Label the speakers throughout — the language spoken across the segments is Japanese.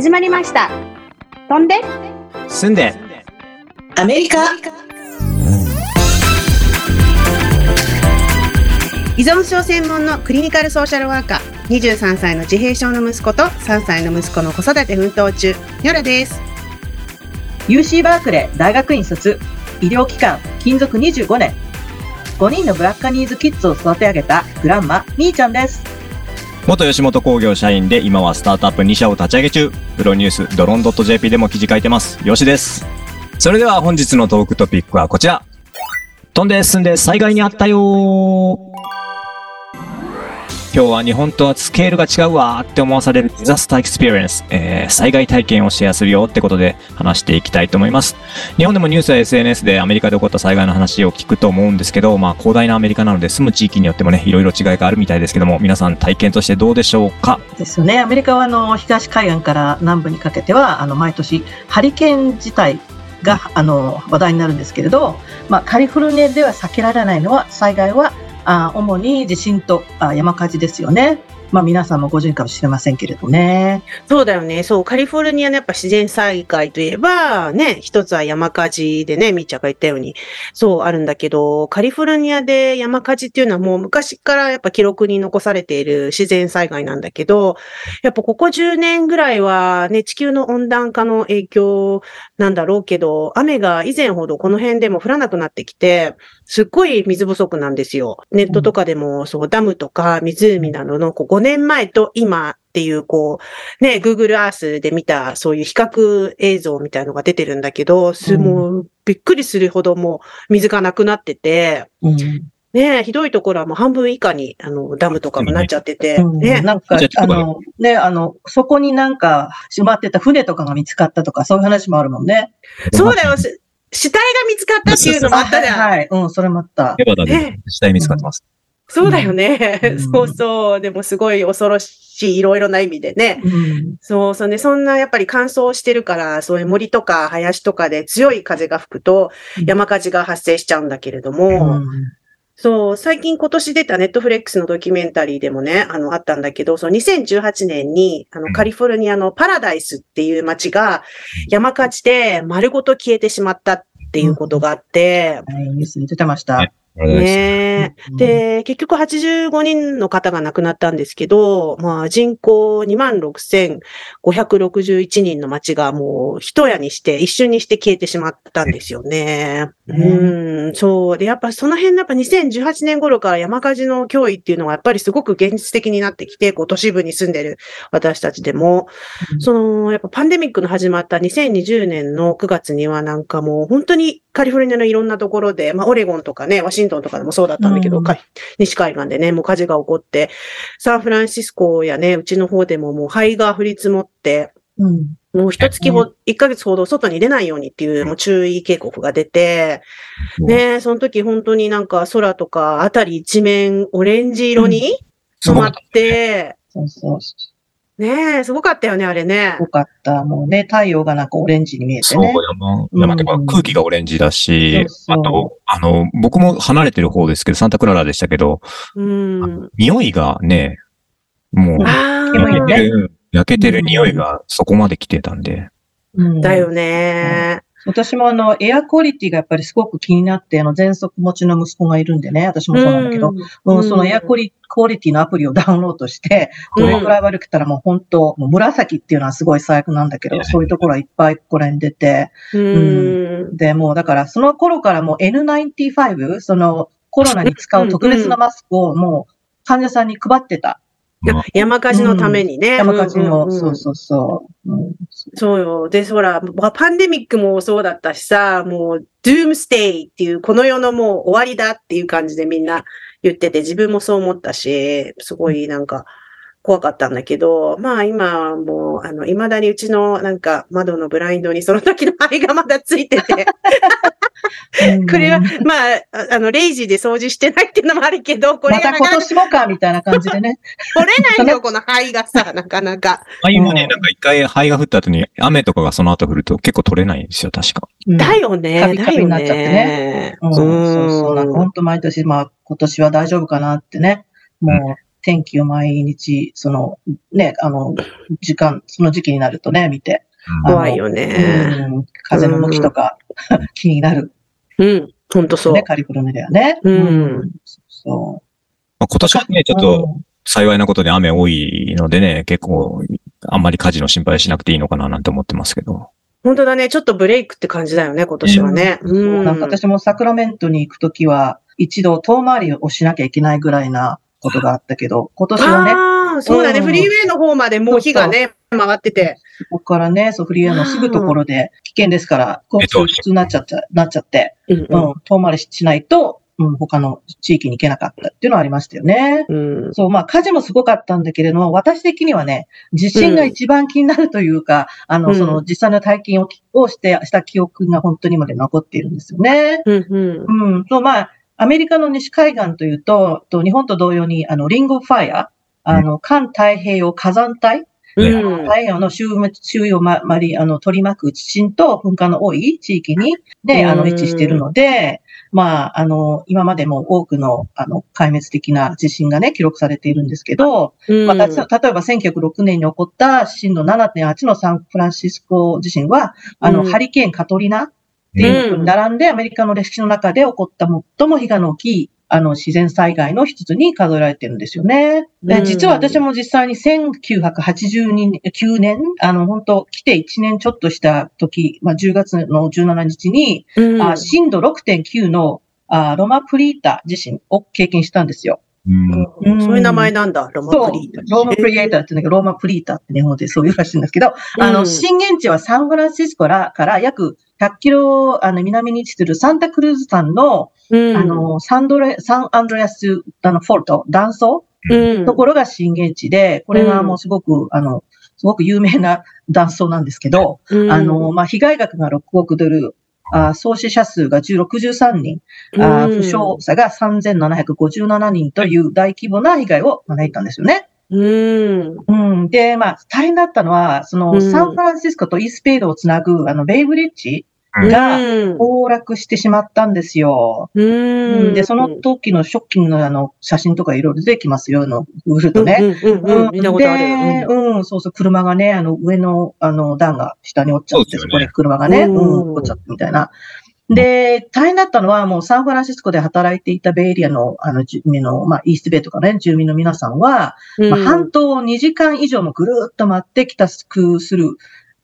Speaker 1: 始まりました。飛んで。
Speaker 2: 住んで。
Speaker 3: アメリカ。
Speaker 4: 依存症専門のクリニカルソーシャルワーカー23歳の自閉症の息子と3歳の息子の子育て奮闘中ニョラです。
Speaker 3: UC バークレー大学院卒医療機関勤続25年。5人のブラッカニーズキッズを育て上げたグランマみーちゃんです
Speaker 2: 元吉本興業社員で今はスタートアップ2社を立ち上げ中。プロニュースドローン .jp でも記事書いてます。よしです。それでは本日のトークトピックはこちら。飛んで住んで災害にあったよー。今日は日本とはスケールが違うわーって思わされる disaster experience、えー、災害体験をシェアするよってことで話していきたいと思います。日本でもニュースや SNS でアメリカで起こった災害の話を聞くと思うんですけど、まあ広大なアメリカなので住む地域によってもね、いろいろ違いがあるみたいですけども、皆さん体験としてどうでしょうか？
Speaker 3: ですよね。アメリカはあの東海岸から南部にかけては、あの毎年ハリケーン自体があの話題になるんですけれど、まあ、カリフォルニアでは避けられないのは災害はあ主に地震とあ山火事ですよね。まあ皆さんもご存知かもしれませんけれどね。
Speaker 4: そうだよね。そう、カリフォルニアのやっぱ自然災害といえば、ね、一つは山火事でね、みーちゃんが言ったように、そうあるんだけど、カリフォルニアで山火事っていうのはもう昔からやっぱ記録に残されている自然災害なんだけど、やっぱここ10年ぐらいはね、地球の温暖化の影響なんだろうけど、雨が以前ほどこの辺でも降らなくなってきて、すっごい水不足なんですよ。ネットとかでも、そう、ダムとか湖などのこう5年前と今っていう、こう、ね、Google Earth で見た、そういう比較映像みたいのが出てるんだけど、す、もう、びっくりするほどもう水がなくなってて、
Speaker 3: うん
Speaker 4: ねひどいところはもう半分以下に、あの、ダムとかもなっちゃってて、
Speaker 3: うん
Speaker 4: ね。
Speaker 3: なんか、あの、ね、あの、そこになんか、閉まってた船とかが見つかったとか、そういう話もあるもんね。
Speaker 4: そうだよ、し死体が見つかったっていうのもあったじゃん。
Speaker 3: はい、はい、うん、それもあった。
Speaker 2: ネバダで死体見つかってます。
Speaker 4: そうだよね。
Speaker 3: うん
Speaker 4: そうそう。でもすごい恐ろしい、いろいろな意味でね。
Speaker 3: うん。
Speaker 4: そうそうね。そんなやっぱり乾燥してるから、そういう森とか林とかで強い風が吹くと
Speaker 3: うん
Speaker 4: 山火事が発生しちゃうんだけれども、そう、最近今年出たネットフレックスのドキュメンタリーでもね、あの、あったんだけど、そう、2018年に、あの、
Speaker 2: うん
Speaker 4: カリフォルニアのパラダイスっていう街が山火事で丸ごと消えてしまったっていうことがあって、
Speaker 3: はい、ニュースに出てました。
Speaker 2: ね。
Speaker 4: で、結局85人の方が亡くなったんですけど、まあ人口26,561人の町がもう一夜にして、一瞬にして消えてしまったんですよね。うん、そう。で、やっぱその辺のやっぱ2018年頃から山火事の脅威っていうのがやっぱりすごく現実的になってきて、こう都市部に住んでる私たちでも、
Speaker 3: うん。
Speaker 4: その、やっぱパンデミックの始まった2020年の9月にはなんかもう本当にカリフォルニアのいろんなところで、まあオレゴンとかね、ワシントンとかでもそうだったんだけど、
Speaker 3: うん。
Speaker 4: か西海岸でね、もう火事が起こって、サンフランシスコやね、うちの方でももう灰が降り積もって、
Speaker 3: うん。
Speaker 4: もう一月ほ、一ヶ月ほど外に出ないようにっていうもう注意警告が出て、ね、その時本当になんか空とかあたり一面オレンジ色に染まって、
Speaker 3: そうそう。す
Speaker 4: ねえ、すごかったよね、あれね。
Speaker 3: ごかった。もうね、太陽がなんかオレンジに見えて
Speaker 2: そう、
Speaker 3: ね。
Speaker 2: 山、山っていうか
Speaker 3: うん
Speaker 2: 空気がオレンジだし、
Speaker 3: そうそう
Speaker 2: あと、あの、僕も離れてる方ですけど、サンタクララでしたけど、
Speaker 4: うん。
Speaker 2: 匂いがね、もう、焼けてる匂いがそこまで来てたんで。
Speaker 3: うん
Speaker 4: だよね。
Speaker 3: 私もあの、エアクオリティがやっぱりすごく気になって、あの、喘息持ちの息子がいるんでね、私もそうなんだけど、
Speaker 4: うん
Speaker 3: うん、そのエアクオリクオリティのアプリを ダウンロードして、どれくらい悪くたらもう本当、もう紫っていうのはすごい最悪なんだけど、
Speaker 2: うん
Speaker 3: そういうところはいっぱいここら辺出て、
Speaker 4: うん。
Speaker 3: で、もうだからその頃からもう N95、そのコロナに使う特別なマスクをもう患者さんに配ってた。
Speaker 4: や山火事のためにね。
Speaker 3: 山火事の、そうそうそう。うん
Speaker 4: そうよ。で、ほら、まパンデミックもそうだったしさ、もう、ドゥームステイっていう、この世のもう終わりだっていう感じでみんな言ってて、自分もそう思ったし、すごいなんか、怖かったんだけど、まあ今もう、あの、未だにうちのなんか窓のブラインドにその時の灰がまだついてて、これは、まあ、ああの、レイジーで掃除してないっていうのもあるけど、これ
Speaker 3: また
Speaker 4: がなかなか
Speaker 3: 今年もか、みたいな感じでね。
Speaker 4: 取れないよ、この灰がさ、なかなか。
Speaker 2: 灰もね、
Speaker 3: うん
Speaker 2: なんか一回灰が降った後に雨とかがその後降ると結構取れないんですよ、確か。
Speaker 3: うん
Speaker 4: だよね。
Speaker 3: カビカ
Speaker 4: だよ
Speaker 3: ビになっちゃって
Speaker 4: ね。
Speaker 3: うん、そうそう。なんか本当毎年、まあ今年は大丈夫かなってね。も天気を毎日、その、ね、あの、時間、その時期になるとね、見て。あの
Speaker 4: 怖いよね。
Speaker 3: うん風の向きとか、気になる。
Speaker 4: うん。ほんとそう
Speaker 3: ね、。カリフォルニアではね。
Speaker 4: うん
Speaker 3: そ
Speaker 2: まあ今年はね、ちょ
Speaker 3: う。
Speaker 2: っと幸いなことで雨多いのでね、結構、あんまり火事の心配しなくていいのかななんて思ってますけど。
Speaker 4: 本当だね。ちょっとブレイクって感じだよね、今年はね。
Speaker 3: うん
Speaker 4: うん。
Speaker 3: なんか私もサクラメントに行くときは、一度遠回りをしなきゃいけないぐらいなことがあったけど、今年はね、
Speaker 4: ああ、そうだね。
Speaker 3: うん
Speaker 4: フリーウェイの方までもう火がね、回ってて。
Speaker 3: そこからね、そう、フリーウェイのすぐところで危険ですから、交通普通になっちゃった、なっちゃって、
Speaker 4: うん
Speaker 3: う。ん、遠回りしないと、うん、他の地域に行けなかったっていうのはありましたよね。
Speaker 4: うん。
Speaker 3: そう、まあ火事もすごかったんだけれども、私的にはね、地震が一番気になるというか、あの、
Speaker 4: うん
Speaker 3: その実際の体験ををして、した記憶が本当に今まで残っているんですよね。
Speaker 4: うん。うん。
Speaker 3: うん、そう、まあ、アメリカの西海岸というと、と日本と同様に、あの、リンゴファイア、あの、環太平洋火山帯、
Speaker 4: うん。
Speaker 3: 太平洋の周周囲をま、まり、あの、取り巻く地震と噴火の多い地域に、ね、あの、
Speaker 4: うん
Speaker 3: 位置しているので、まあ、あの、今までも多くの、あの、壊滅的な地震がね、記録されているんですけど、
Speaker 4: うん。
Speaker 3: まあ、た例えば1906年に起こった震度7.8のサンフランシスコ地震は、あの、
Speaker 4: うん。
Speaker 3: ハリケーンカトリナっていうのに並んで、アメリカの歴史の中で起こった最も被害の大きい、あの、自然災害の一つに数えられてるんですよね。で
Speaker 4: うん
Speaker 3: 実は私も実際に1989年、あの、本当来て1年ちょっとした時、まあ、10月の17日に、
Speaker 4: うん
Speaker 3: あ震度6.9のあロマプリータ地震を経験したんですよ。
Speaker 2: うん。
Speaker 3: うん
Speaker 4: そういう名前なんだ、ロマ
Speaker 3: そう
Speaker 4: プリータ。、
Speaker 3: ローマプリエーターって言うんだけど、ローマプリーターって日本でそういうらしいんですけど、あの、
Speaker 4: うん
Speaker 3: 震源地はサンフランシスコからから約100キロあの南に位置するサンタクルーズ山の、
Speaker 4: うん
Speaker 3: あ、の、サンドレ、サンアンドレアス、あの、フォルト、断層
Speaker 4: うん
Speaker 3: ところが震源地で、これがもうすごく、あの、すごく有名な断層なんですけど、
Speaker 4: うん
Speaker 3: あの、まあ、被害額が6億ドル、あ総死者数が10 63人、あ
Speaker 4: うん
Speaker 3: 負傷者が3757人という大規模な被害を招いたんですよね。
Speaker 4: うん。
Speaker 3: うん。で、まあ、大変だったのは、その、
Speaker 4: うん
Speaker 3: サンフランシスコとイースペイドをつなぐ、あの、ベイブリッジが
Speaker 4: うん
Speaker 3: 崩落してしまったんですよ。
Speaker 4: うん。
Speaker 3: で、その時のショッキングなあの、写真とかいろいろ出てきますよ、あの、グるとね。
Speaker 4: うんうんうんうん。見たことあ
Speaker 3: で
Speaker 4: る。
Speaker 3: うん、そうそう、車がね、あの、上の、あの、段が下に落ちちゃって、そこで車がね、
Speaker 4: う
Speaker 3: うんん、落ちちゃってみたいな。で、大変だったのは、もうサンフランシスコで働いていたベイエリアの、あの、住民の、まあ、イーストベイとかね、住民の皆さんは、
Speaker 4: うん
Speaker 3: まあ、半島を2時間以上もぐるーっと回って帰宅する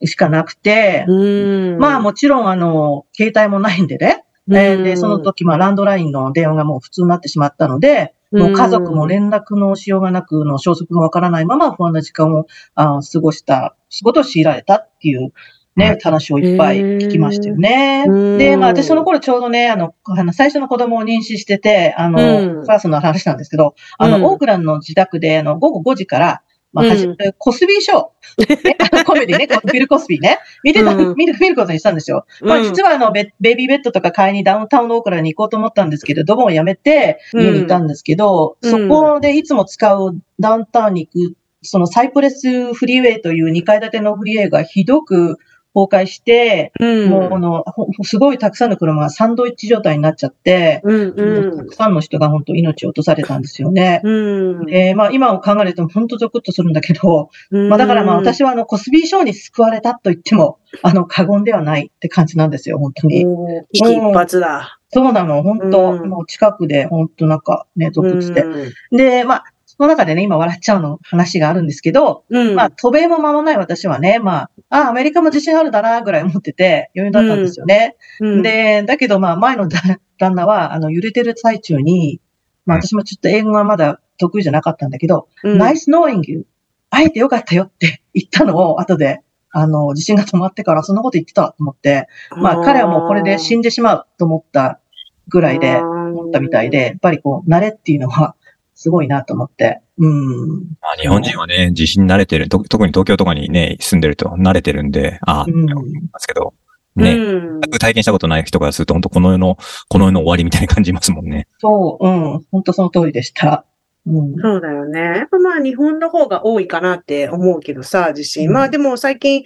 Speaker 3: しかなくて、
Speaker 4: うん。
Speaker 3: まあもちろんあの、携帯もないんでね。えーで、その時、まあランドラインの電話がもう普通になってしまったので、もう家族も連絡のしようがなく、の消息がわからないまま不安な時間をあ過ごした、仕事を強いられたっていうね、話をいっぱい聞きましたよね。
Speaker 4: うん。
Speaker 3: で、まあ私その頃ちょうどね、あの、あの最初の子供を妊娠してて、あの、
Speaker 4: うん。
Speaker 3: パーソナルな話なんですけど、あの、
Speaker 4: うん。
Speaker 3: オークランドの自宅で、あの、午後5時から、まあ、
Speaker 4: うん。
Speaker 3: コスビーショー、ねコメディね、ビル・コスビーね、見てた、
Speaker 4: うん
Speaker 3: 見る、見ることにしたんですよ。まあ、実はあのベ、ベビーベッドとか買いにダウンタウンのオークラに行こうと思ったんですけれども、やめて家にいたんですけど、
Speaker 4: うん
Speaker 3: そこでいつも使うダウンタウンに行く、そのサイプレスフリーウェイという2階建てのフリーウェイがひどく崩壊して、
Speaker 4: うん、
Speaker 3: もうあの、ほすごいたくさんの車がサンドイッチ状態になっちゃって、
Speaker 4: うんう
Speaker 3: たくさんの人が本当命を落とされたんですよね。
Speaker 4: ん。うん。
Speaker 3: えーまあ今を考えると本当ゾクッとするんだけど、
Speaker 4: うん
Speaker 3: まあだからまあ私はあのコスビー賞に救われたと言っても、あの過言ではないって感じなんですよ、本当に。
Speaker 4: 一髪だ。
Speaker 3: そうなの、本当、
Speaker 4: うん
Speaker 3: もう近くで本当なんかね、ゾクッとして。
Speaker 4: うん
Speaker 3: で、まあ、その中でね、今笑っちゃうの話があるんですけど、
Speaker 4: うん。
Speaker 3: まあ、渡米も間もない私はね、まあ、あ、アメリカも自信あるだな、ぐらい思ってて、余裕だったんですよね。
Speaker 4: うん、
Speaker 3: で、だけどまあ、前の旦旦那は、あの、揺れてる最中に、まあ私もちょっと英語がまだ得意じゃなかったんだけど、
Speaker 4: うん、
Speaker 3: nice knowing you. 会えてよかったよって言ったのを後で、あの、地震が止まってからそんなこと言ってたと思って、まあ彼はもうこれで死んでしまうと思ったぐらいで思ったみたいで、やっぱりこう、慣れっていうのはすごいなと思って。うん。
Speaker 2: まあ、日本人はね、地震慣れてる、と特に東京とかにね、住んでると慣れてるんで、ああ、
Speaker 3: うん
Speaker 2: 思いますけど、
Speaker 4: うん、
Speaker 2: ね、
Speaker 4: うん
Speaker 2: 全く体験したことない人からすると、本当この世の、この世の終わりみたいに感じますもんね。
Speaker 3: そう、うん。本当その通りでした。うん。
Speaker 4: そうだよね。やっぱまあ日本の方が多いかなって思うけどさ、地震。
Speaker 3: うん
Speaker 4: まあでも最近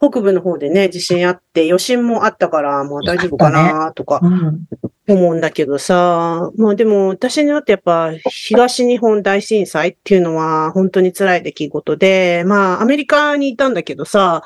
Speaker 4: 北部の方でね、地震あって余震もあったから、まあ大丈夫かなとか。
Speaker 3: うん。
Speaker 4: 思うんだけどさ、まあでも私にとってやっぱ東日本大震災っていうのは本当に辛い出来事で、まあアメリカにいたんだけどさ、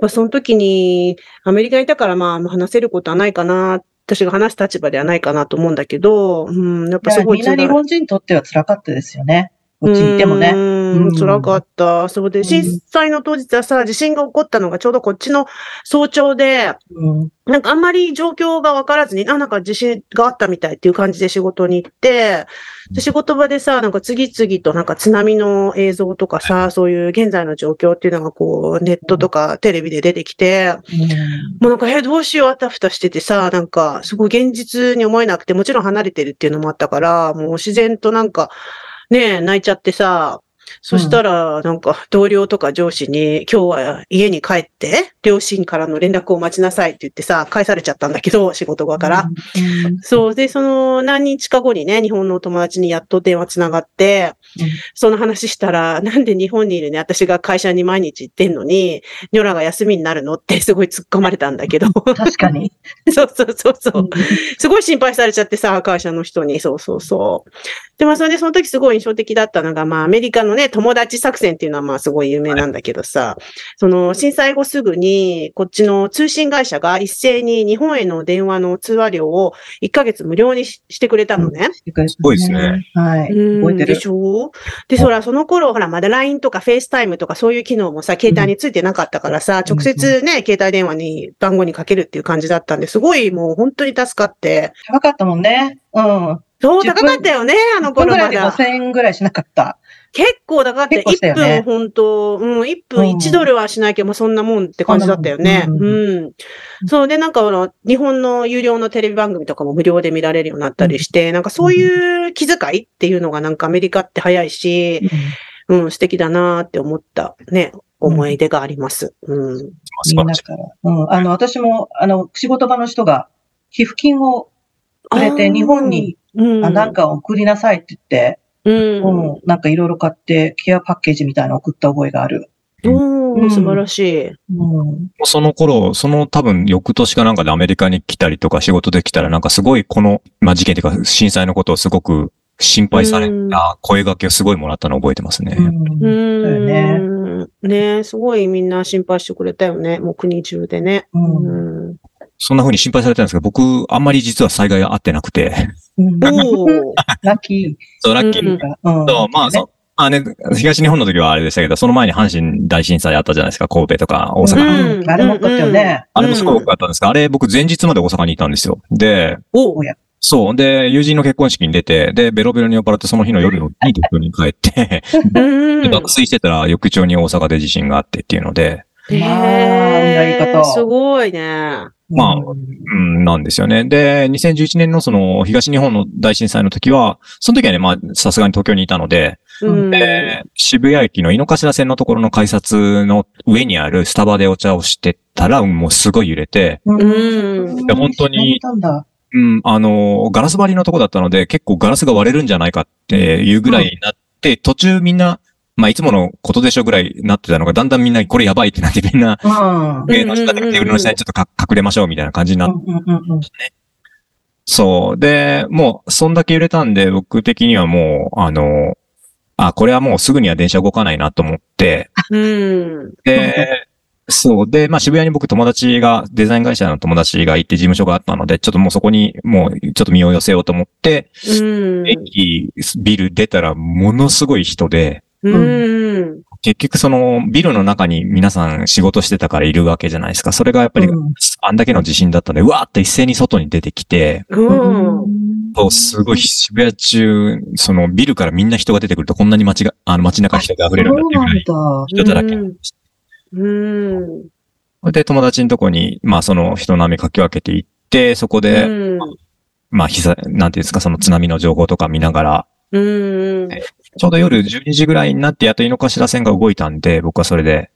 Speaker 4: まあ、その時にアメリカにいたからまあ話せることはないかな、私が話す立場ではないかなと思うんだけど、うん、やっぱすごい
Speaker 3: みんな日本人にとっては辛かったですよね。こっちてもね。
Speaker 4: うん、辛かった。そうで、震災の当日はさ、地震が起こったのがちょうどこっちの早朝で、
Speaker 3: うん。
Speaker 4: なんかあんまり状況がわからずに、あ、なんか地震があったみたいっていう感じで仕事に行って、で仕事場でさ、なんか次々となんか津波の映像とかさ、そういう現在の状況っていうのがこう、ネットとかテレビで出てきて、もうなんか、え、どうしよう、あたふたしててさ、なんか、すごい現実に思えなくて、もちろん離れてるっていうのもあったから、もう自然となんか、ねえ、泣いちゃってさ、そしたら、なんか、同僚とか上司に、今日は家に帰って、両親からの連絡を待ちなさいって言ってさ、返されちゃったんだけど、仕事場から。
Speaker 3: うん。
Speaker 4: そう。で、その何日か後にね、日本のお友達にやっと電話つながって、
Speaker 3: うん
Speaker 4: その話したら、なんで日本にいるね、私が会社に毎日行ってんのに、ニョラが休みになるのってすごい突っ込まれたんだけど。
Speaker 3: 確かに。
Speaker 4: そうそうそうそう。すごい心配されちゃってさ、会社の人に。そうそうそう。で、まあ、それでその時すごい印象的だったのが、まあ、アメリカのね、友達作戦っていうのはまあ、すごい有名なんだけどさ、その、震災後すぐに、こっちの通信会社が一斉に日本への電話の通話料を1ヶ月無料にししてくれたのね。
Speaker 3: す
Speaker 2: ごいですね。
Speaker 3: はい。
Speaker 4: うん
Speaker 3: 覚えてる
Speaker 4: でしょ？で、そら、その頃、ほら、まだ LINE とか FaceTime とかそういう機能もさ、携帯についてなかったからさ、
Speaker 3: うん
Speaker 4: 直接ね、携帯電話に番号にかけるっていう感じだったんで、すごいもう本当に助かって。
Speaker 3: 高かったもんね。うん。
Speaker 4: そう、
Speaker 3: 10分
Speaker 4: 高かったよね、あの
Speaker 3: 1分ぐらいで
Speaker 4: 頃まだ。
Speaker 3: 5000円ぐらいしなかった。
Speaker 4: 結構高かったよ。
Speaker 3: 結構したよね
Speaker 4: 1分、本当うん、1分1ドルはしないけど、まあそんなもんって感じだったよね。
Speaker 3: そんなもん
Speaker 4: うん。そうで、なんかあの、日本の有料のテレビ番組とかも無料で見られるようになったりして、なんかそういう気遣いっていうのがなんかアメリカって早いし、うん、素敵だなーって思ったね、思い出があります。うん。
Speaker 2: 素
Speaker 3: み。んなから。うん。あの、私も、あの、仕事場の人が、寄付金をくれて、日本に、
Speaker 4: うん。
Speaker 3: あなんか送りなさいって言って、
Speaker 4: うん。
Speaker 3: うん。なんかいろいろ買って、ケアパッケージみたいなの送った覚えがある。
Speaker 4: うん、
Speaker 3: うん
Speaker 4: 素晴らしい。
Speaker 3: うん。
Speaker 2: その頃、その多分翌年かなんかでアメリカに来たりとか仕事で来たらなんかすごいこの、まあ事件というか震災のことをすごく心配された声掛けをすごいもらったのを覚えてますね。
Speaker 4: う
Speaker 3: うん。だよね。
Speaker 4: ん。ねすごいみんな心配してくれたよね。もう国中でね。
Speaker 3: うん。
Speaker 4: うん。
Speaker 2: そんな風に心配されたんですけど、僕、あんまり実は災害があってなくて、
Speaker 3: うん
Speaker 4: おー。
Speaker 3: ラッキ
Speaker 2: そう、ラッキー。
Speaker 4: うん
Speaker 3: ー。
Speaker 2: そう、まあ、そう。あね、東日本の時はあれでしたけど、その前に阪神大震災あったじゃないですか、神戸とか大阪。
Speaker 4: うん
Speaker 3: うん。あれもよかったよね。
Speaker 2: あれもすごい多かったんですが、あれ僕前日まで大阪にいたんですよ。で、
Speaker 4: お
Speaker 3: おや。
Speaker 2: そう。で、友人の結婚式に出て、で、ベロベロに酔っ払ってその日の夜のに東京に帰って、
Speaker 4: うん
Speaker 2: で爆睡してたら翌朝に大阪で地震があってっていうので、
Speaker 3: まあやり方
Speaker 4: すごいね。
Speaker 2: まあ
Speaker 3: うん
Speaker 2: うん、なんですよね。で、2011年のその東日本の大震災の時は、その時はね、まあ、さすがに東京にいたので、
Speaker 4: うん。
Speaker 2: で渋谷駅の井の頭線のところの改札の上にあるスタバでお茶をしてたら、もうすごい揺れて、
Speaker 4: うん
Speaker 2: で本当に
Speaker 3: そうなん
Speaker 2: あの、ガラス張りのとこだったので、結構ガラスが割れるんじゃないかっていうぐらいになって、途中みんな、まあ、いつものことでしょぐらいになってたのが、だんだんみんなこれやばいってなってみんな、
Speaker 3: うん。
Speaker 2: 芸の下でテーブルの下にちょっとか隠れましょうみたいな感じになって、
Speaker 3: うんうんうん
Speaker 2: そう。で、もう、そんだけ揺れたんで、僕的にはもう、あの、あ、これはもうすぐには電車動かないなと思って、
Speaker 4: うん。
Speaker 2: で、そう。で、まあ渋谷に僕友達が、デザイン会社の友達がいて事務所があったので、ちょっともうそこにもうちょっと身を寄せようと思って、
Speaker 4: うん。
Speaker 2: 駅、ビル出たらものすごい人で、
Speaker 4: うん。
Speaker 2: 結局そのビルの中に皆さん仕事してたからいるわけじゃないですか。それがやっぱり、
Speaker 3: うん
Speaker 2: あんだけの地震だったんで、うわーって一斉に外に出てきて、
Speaker 4: うん。
Speaker 2: そうすごい渋谷中、そのビルからみんな人が出てくるとこんなに街が、あの街中に人が溢れるんだっていうぐらい。人だらけ。
Speaker 4: うん。
Speaker 2: で、友達のとこに、まあその人波かき分けていって、そこで、
Speaker 4: うん。
Speaker 2: まあ、被災、なんていうんですか、その津波の情報とか見ながら、
Speaker 4: うん。
Speaker 2: ちょうど夜12時ぐらいになって、やっと井の頭線が動いたんで、僕はそれで、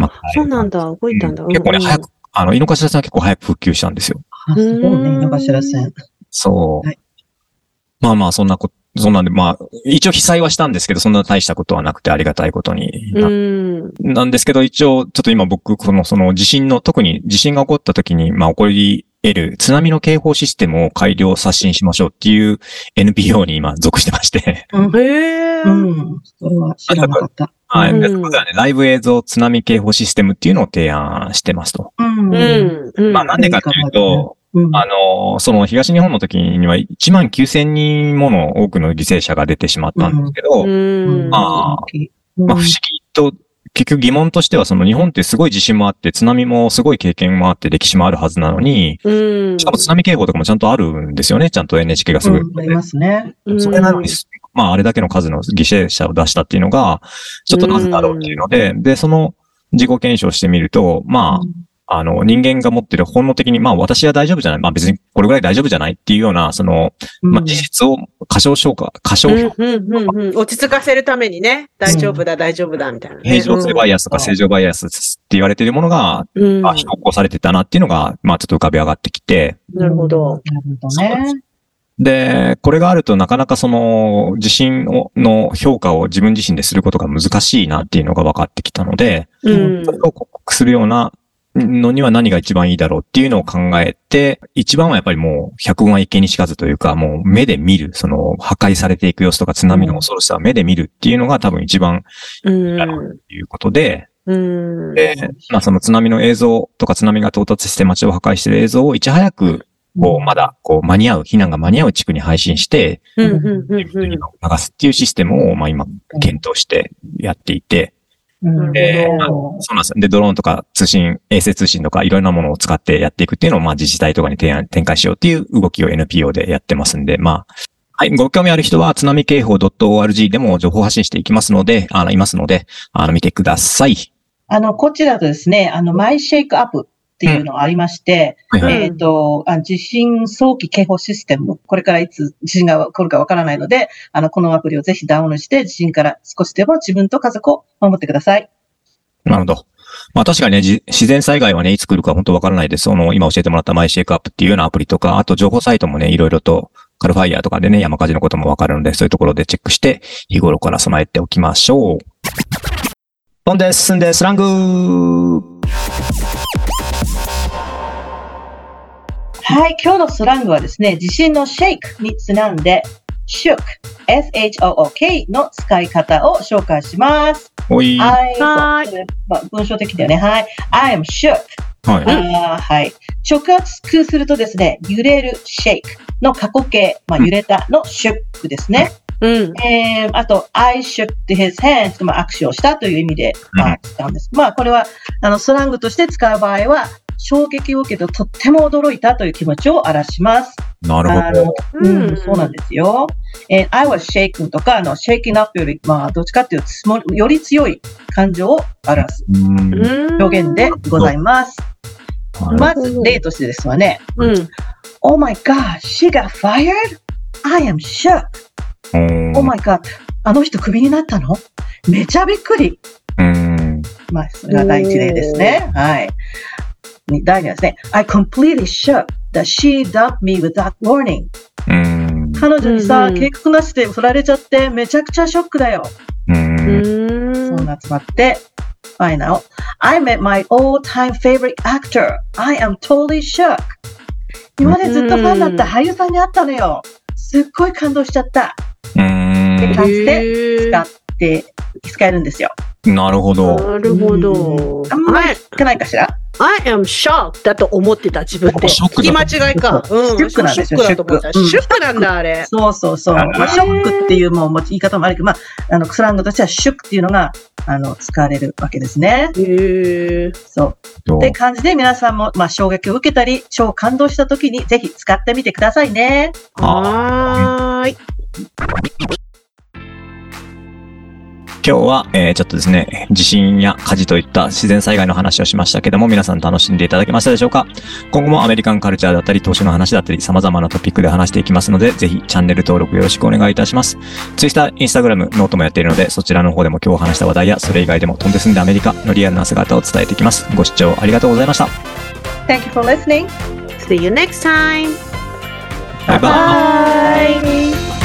Speaker 2: ま
Speaker 4: あ、そうなんだ。動いたんだ。
Speaker 2: うん結構ね、早く、あの、井の頭線は結構早く復旧したんですよ。
Speaker 3: あ、すごいね、井の頭線。
Speaker 2: そう。
Speaker 3: はい
Speaker 2: まあまあ、そんなこ、そんなんで、まあ、一応被災はしたんですけど、そんな大したことはなくてありがたいことにな,、
Speaker 4: うん。
Speaker 2: なんですけど、一応、ちょっと今僕、この、その地震の、特に地震が起こった時に、まあ起こり NPL、津波の警報システムを改良刷新しましょうっていう NPO に今属してまして。
Speaker 3: うん。
Speaker 4: へー。
Speaker 3: うん。それは知らなかった。
Speaker 2: はい。
Speaker 4: うん
Speaker 2: でそこではね、ライブ映像津波警報システムっていうのを提案してますと。
Speaker 3: うん。
Speaker 4: うん。うん。
Speaker 2: まあなんでかっていうと、
Speaker 3: うん。
Speaker 2: あの、その東日本の時には1万9000人もの多くの犠牲者が出てしまったんですけど、
Speaker 4: うん。
Speaker 2: まあ
Speaker 3: うん
Speaker 2: まあ不思議と、結局疑問としてはその日本ってすごい地震もあって、津波もすごい経験もあって歴史もあるはずなのに、
Speaker 4: うん。
Speaker 2: しかも津波警報とかもちゃんとあるんですよね。ちゃんと NHK がすぐ。
Speaker 3: うんありますね。
Speaker 4: うん
Speaker 2: それなのに、まああれだけの数の犠牲者を出したっていうのが、ちょっとなぜだろうっていうので、で、その自己検証してみると、まあ、あの、人間が持ってる本能的に、まあ私は大丈夫じゃない。まあ別にこれぐらい大丈夫じゃないっていうような、その、
Speaker 3: うん
Speaker 2: まあ事実を過小評価、過小評価、
Speaker 4: うんうんうんうん落ち着かせるためにね、大丈夫だ、大丈夫だ、みたいなね。
Speaker 2: 平常性バイアスとか正常バイアスって言われているものが、
Speaker 4: うん。
Speaker 2: あ、標高されてたなっていうのが、まあちょっと浮かび上がってきて、
Speaker 4: なるほど。
Speaker 3: なるほどね。
Speaker 2: で、これがあるとなかなかその地震をの評価を自分自身ですることが難しいなっていうのが分かってきたので、
Speaker 4: うん
Speaker 2: それを克服するようなのには何が一番いいだろうっていうのを考えて、一番はやっぱりもう百聞は一見にしかずというか、もう目で見る、その破壊されていく様子とか津波の恐ろしさを目で見るっていうのが多分一番
Speaker 4: うん。
Speaker 2: ということで、
Speaker 4: うん。
Speaker 2: で、まあその津波の映像とか津波が到達して街を破壊している映像をいち早く、こう、まだ、こう、間に合う、避難が間に合う地区に配信して、流すっていうシステムを、まあ今、検討してやっていて、
Speaker 3: うん
Speaker 2: でそうなんです。で、ドローンとか通信、衛星通信とかいろんなものを使ってやっていくっていうのを、まあ自治体とかに提案、展開しようっていう動きを NPO でやってますんで、まあ、はい、ご興味ある人は津波警報 .org でも情報発信していきますので、あの、いますので、あの、見てください。
Speaker 3: あの、こちらとですね、あの、マイシェイクアップっていうのがありまして、
Speaker 2: はいはい。
Speaker 3: えっ、とあ、地震早期警報システム、これからいつ地震が起こるかわからないので、あの、このアプリをぜひダウンロードして、地震から少しでも自分と家族を守ってください。
Speaker 2: なるほど。まあ確かにね、じ自然災害はね、いつ来るか本当わからないです。その、今教えてもらったマイシェイクアップっていうようなアプリとか、あと情報サイトもね、いろいろと、カルファイヤーとかでね、山火事のこともわかるので、そういうところでチェックして、日頃から備えておきましょう。飛んで進んでスラング
Speaker 3: はい、今日のスラングはですね、地震のシェイクにちなんで、shook, s-h-o-o-k の使い方を紹介します。
Speaker 2: おい。は
Speaker 3: はい。
Speaker 4: はーい
Speaker 3: まあ、文章的だよね。はい。I am shook.
Speaker 2: い。
Speaker 3: あーはい。直訳するとですね、揺れる shake の過去形、まあ、揺れたの shook ですね。
Speaker 4: うん。
Speaker 3: えー、あと、I shook his hand まあ、握手をしたという意味で、まあ、使うんです。まあ、これは、あの、スラングとして使う場合は、衝撃を受けてとっても驚いたという気持ちを表します。
Speaker 2: なるほど。
Speaker 3: うん、そうなんですよ。えー I was shaken とか、あの、shaking up より、まあ、どっちかっていうとつもり、より強い感情を表す
Speaker 2: うん。
Speaker 3: 表現でございます。まず、例としてですわね。
Speaker 4: うん。
Speaker 3: Oh my god, she got fired? I am shook. Oh my god, あの人クビになったの？めちゃびっくり。
Speaker 2: うん。
Speaker 3: まあ、それが第一例ですね。はい。に第二はですね。I completely shook that she dumped me without warning.
Speaker 2: うん。
Speaker 3: 彼女にさ、計画なしで振られちゃってめちゃくちゃショックだよ。そんな集まって、Final. I met my all-time favorite actor. I am totally shook. 今までずっとファンだった俳優さんに会ったのよ。すっごい感動しちゃった。
Speaker 2: うん
Speaker 3: って。感じで使って、使えるんですよ。
Speaker 2: なるほど。
Speaker 4: なるほど。
Speaker 3: あんまりかないかしら
Speaker 4: I am shocked だと思ってた自分で。聞き間違いか。うん。
Speaker 3: ショックなんですよ
Speaker 4: ショックだと思った。
Speaker 3: ショック
Speaker 4: なんだ、あれ。
Speaker 3: そうそうそう。まあ、ショックっていうもう言い方もあるけど、まあ、あの、スラングとしてはシュックっていうのが、あの、使われるわけですね。
Speaker 4: へえ。
Speaker 3: そう。って感じで皆さんも、まあ、衝撃を受けたり、超感動した時にぜひ使ってみてくださいね。
Speaker 4: はーい。
Speaker 2: 今日は、えーちょっとですね、地震や火事といった自然災害の話をしましたけども、皆さん楽しんでいただけましたでしょうか？今後も American culture だったり、投資の話だったり、様々なトピックで話していきますので、ぜひチャンネル登録よろしくお願いいたします。Twitter、Instagram、 note もやっているので、そちらの方でも今日話した話題や、それ以外でも飛んで住んでアメリカのリアルな姿を伝えていきます。ご視聴ありがとうございました。
Speaker 3: Thank you for listening.
Speaker 4: See you next time.
Speaker 2: バイバイ。
Speaker 4: バイ。